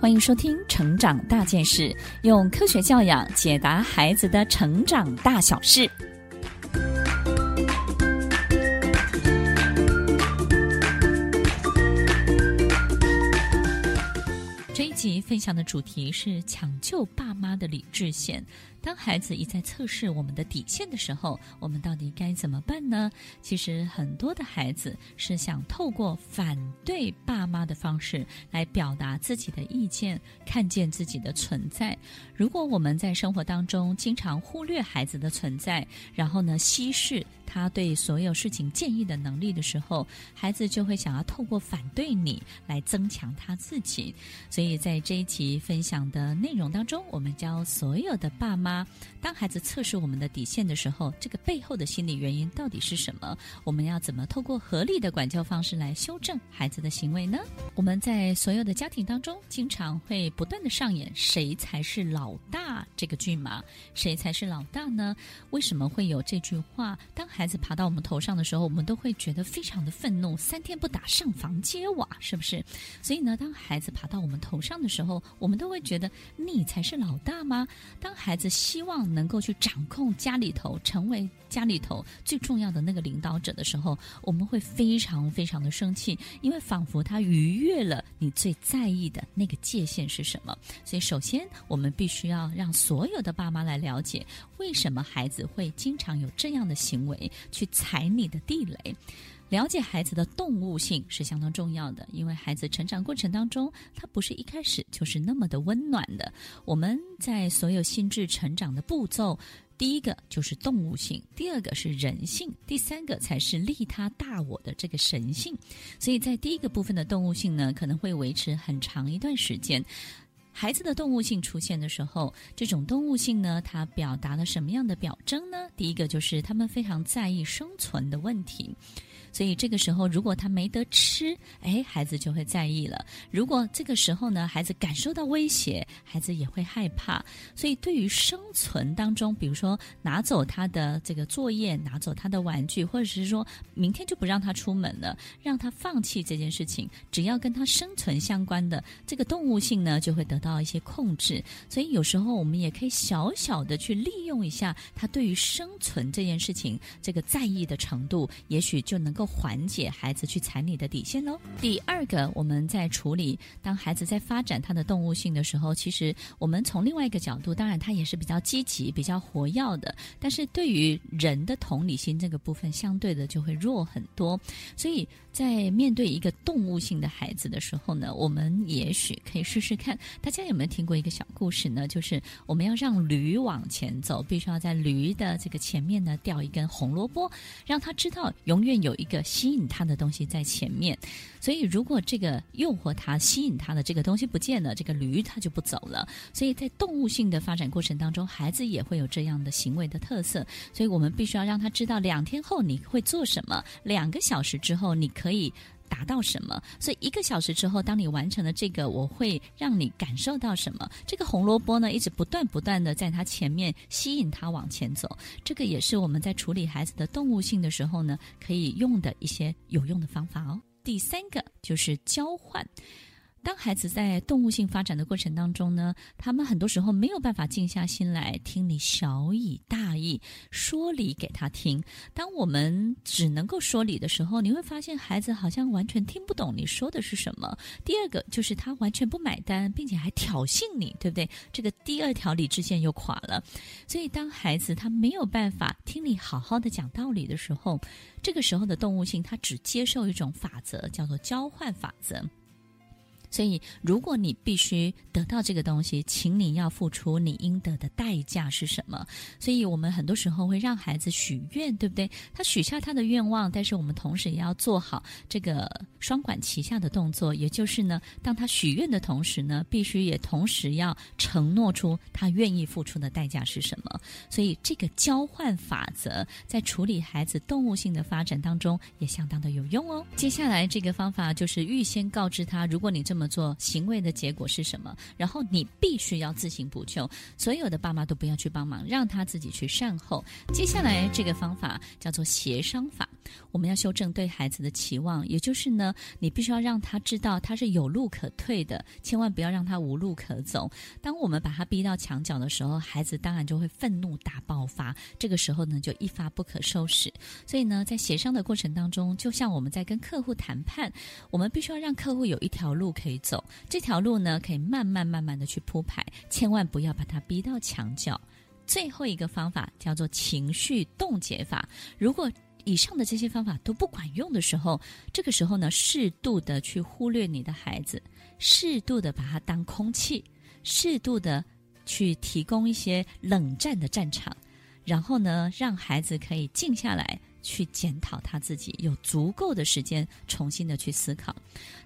欢迎收听《成长大件事》，用科学教养解答孩子的成长大小事。分享的主题是抢救爸妈的理智线。当孩子一再测试我们的底线的时候，我们到底该怎么办呢？其实很多的孩子是想透过反对爸妈的方式来表达自己的意见，看见自己的存在。如果我们在生活当中经常忽略孩子的存在，然后呢，稀释他对所有事情建议的能力的时候，孩子就会想要透过反对你来增强他自己。所以在这一集分享的内容当中，我们教所有的爸妈。当孩子测试我们的底线的时候，这个背后的心理原因到底是什么？我们要怎么透过合理的管教方式来修正孩子的行为呢？我们在所有的家庭当中，经常会不断的上演“谁才是老大”这个剧码。谁才是老大呢？为什么会有这句话？当孩孩子爬到我们头上的时候，我们都会觉得非常的愤怒，三天不打上房揭瓦，是不是？所以呢，当孩子爬到我们头上的时候，我们都会觉得你才是老大吗？当孩子。希望能够去掌控家里头，成为家里头最重要的那个领导者的时候，我们会非常非常的生气，因为仿佛他逾越了你最在意的那个界限是什么。所以，首先我们必须要让所有的爸妈来了解，为什么孩子会经常有这样的行为，去踩你的地雷。了解孩子的动物性是相当重要的，因为孩子成长过程当中，他不是一开始就是那么的温暖的。我们在所有心智成长的步骤，第一个就是动物性，第二个是人性，第三个才是利他大我的这个神性。所以在第一个部分的动物性呢，可能会维持很长一段时间。孩子的动物性出现的时候，这种动物性呢，它表达了什么样的表征呢？第一个就是他们非常在意生存的问题。所以这个时候，如果他没得吃，哎，孩子就会在意了。如果这个时候呢，孩子感受到威胁，孩子也会害怕。所以，对于生存当中，比如说拿走他的这个作业，拿走他的玩具，或者是说明天就不让他出门了，让他放弃这件事情，只要跟他生存相关的这个动物性呢，就会得到一些控制。所以，有时候我们也可以小小的去利用一下他对于生存这件事情这个在意的程度，也许就能够。缓解孩子去踩你的底线喽。第二个，我们在处理当孩子在发展他的动物性的时候，其实我们从另外一个角度，当然他也是比较积极、比较活跃的。但是对于人的同理心这个部分，相对的就会弱很多。所以在面对一个动物性的孩子的时候呢，我们也许可以试试看。大家有没有听过一个小故事呢？就是我们要让驴往前走，必须要在驴的这个前面呢吊一根红萝卜，让他知道永远有一个。吸引他的东西在前面，所以如果这个诱惑他、吸引他的这个东西不见了，这个驴它就不走了。所以在动物性的发展过程当中，孩子也会有这样的行为的特色。所以我们必须要让他知道，两天后你会做什么，两个小时之后你可以。达到什么？所以一个小时之后，当你完成了这个，我会让你感受到什么？这个红萝卜呢，一直不断不断的在它前面吸引它往前走。这个也是我们在处理孩子的动物性的时候呢，可以用的一些有用的方法哦。第三个就是交换。当孩子在动物性发展的过程当中呢，他们很多时候没有办法静下心来听你小以大义，说理给他听。当我们只能够说理的时候，你会发现孩子好像完全听不懂你说的是什么。第二个就是他完全不买单，并且还挑衅你，对不对？这个第二条理智线又垮了。所以当孩子他没有办法听你好好的讲道理的时候，这个时候的动物性他只接受一种法则，叫做交换法则。所以，如果你必须得到这个东西，请你要付出你应得的代价是什么？所以我们很多时候会让孩子许愿，对不对？他许下他的愿望，但是我们同时也要做好这个双管齐下的动作，也就是呢，当他许愿的同时呢，必须也同时要承诺出他愿意付出的代价是什么。所以，这个交换法则在处理孩子动物性的发展当中也相当的有用哦。接下来这个方法就是预先告知他，如果你这么么做，行为的结果是什么，然后你必须要自行补救。所有的爸妈都不要去帮忙，让他自己去善后。接下来这个方法叫做协商法，我们要修正对孩子的期望，也就是呢，你必须要让他知道他是有路可退的，千万不要让他无路可走。当我们把他逼到墙角的时候，孩子当然就会愤怒大爆发，这个时候呢，就一发不可收拾。所以呢，在协商的过程当中，就像我们在跟客户谈判，我们必须要让客户有一条路可以走，这条路呢，可以慢慢慢慢的去铺排，千万不要把他逼到墙角。最后一个方法叫做情绪冻结法。如果以上的这些方法都不管用的时候，这个时候呢，适度的去忽略你的孩子，适度的把他当空气，适度的去提供一些冷战的战场，然后呢，让孩子可以静下来。去检讨他自己，有足够的时间重新的去思考。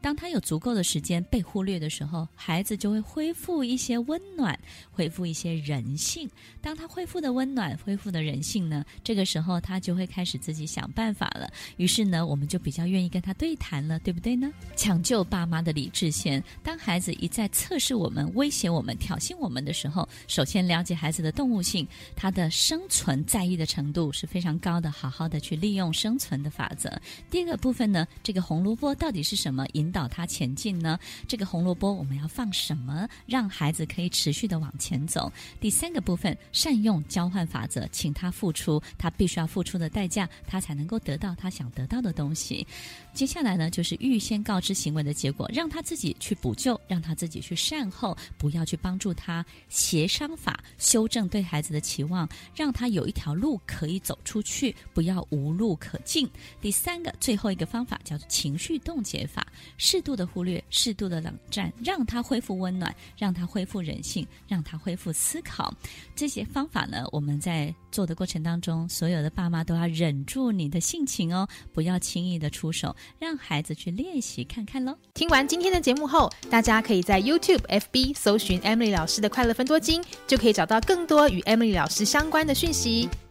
当他有足够的时间被忽略的时候，孩子就会恢复一些温暖，恢复一些人性。当他恢复的温暖，恢复的人性呢，这个时候他就会开始自己想办法了。于是呢，我们就比较愿意跟他对谈了，对不对呢？抢救爸妈的理智线。当孩子一再测试我们、威胁我们、挑衅我们的时候，首先了解孩子的动物性，他的生存在意的程度是非常高的。好好的。去利用生存的法则。第二个部分呢，这个红萝卜到底是什么引导他前进呢？这个红萝卜我们要放什么，让孩子可以持续的往前走？第三个部分，善用交换法则，请他付出他必须要付出的代价，他才能够得到他想得到的东西。接下来呢，就是预先告知行为的结果，让他自己去补救，让他自己去善后，不要去帮助他。协商法，修正对孩子的期望，让他有一条路可以走出去，不要无路可进。第三个，最后一个方法叫做情绪冻结法，适度的忽略，适度的冷战，让他恢复温暖，让他恢复人性，让他恢复思考。这些方法呢，我们在做的过程当中，所有的爸妈都要忍住你的性情哦，不要轻易的出手，让孩子去练习看看喽。听完今天的节目后，大家可以在 YouTube、FB 搜寻 Emily 老师的快乐分多金，就可以找到更多与 Emily 老师相关的讯息。